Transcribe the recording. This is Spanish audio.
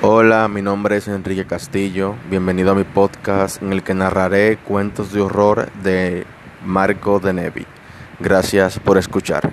Hola, mi nombre es Enrique Castillo. Bienvenido a mi podcast en el que narraré cuentos de horror de Marco de Nevi. Gracias por escuchar.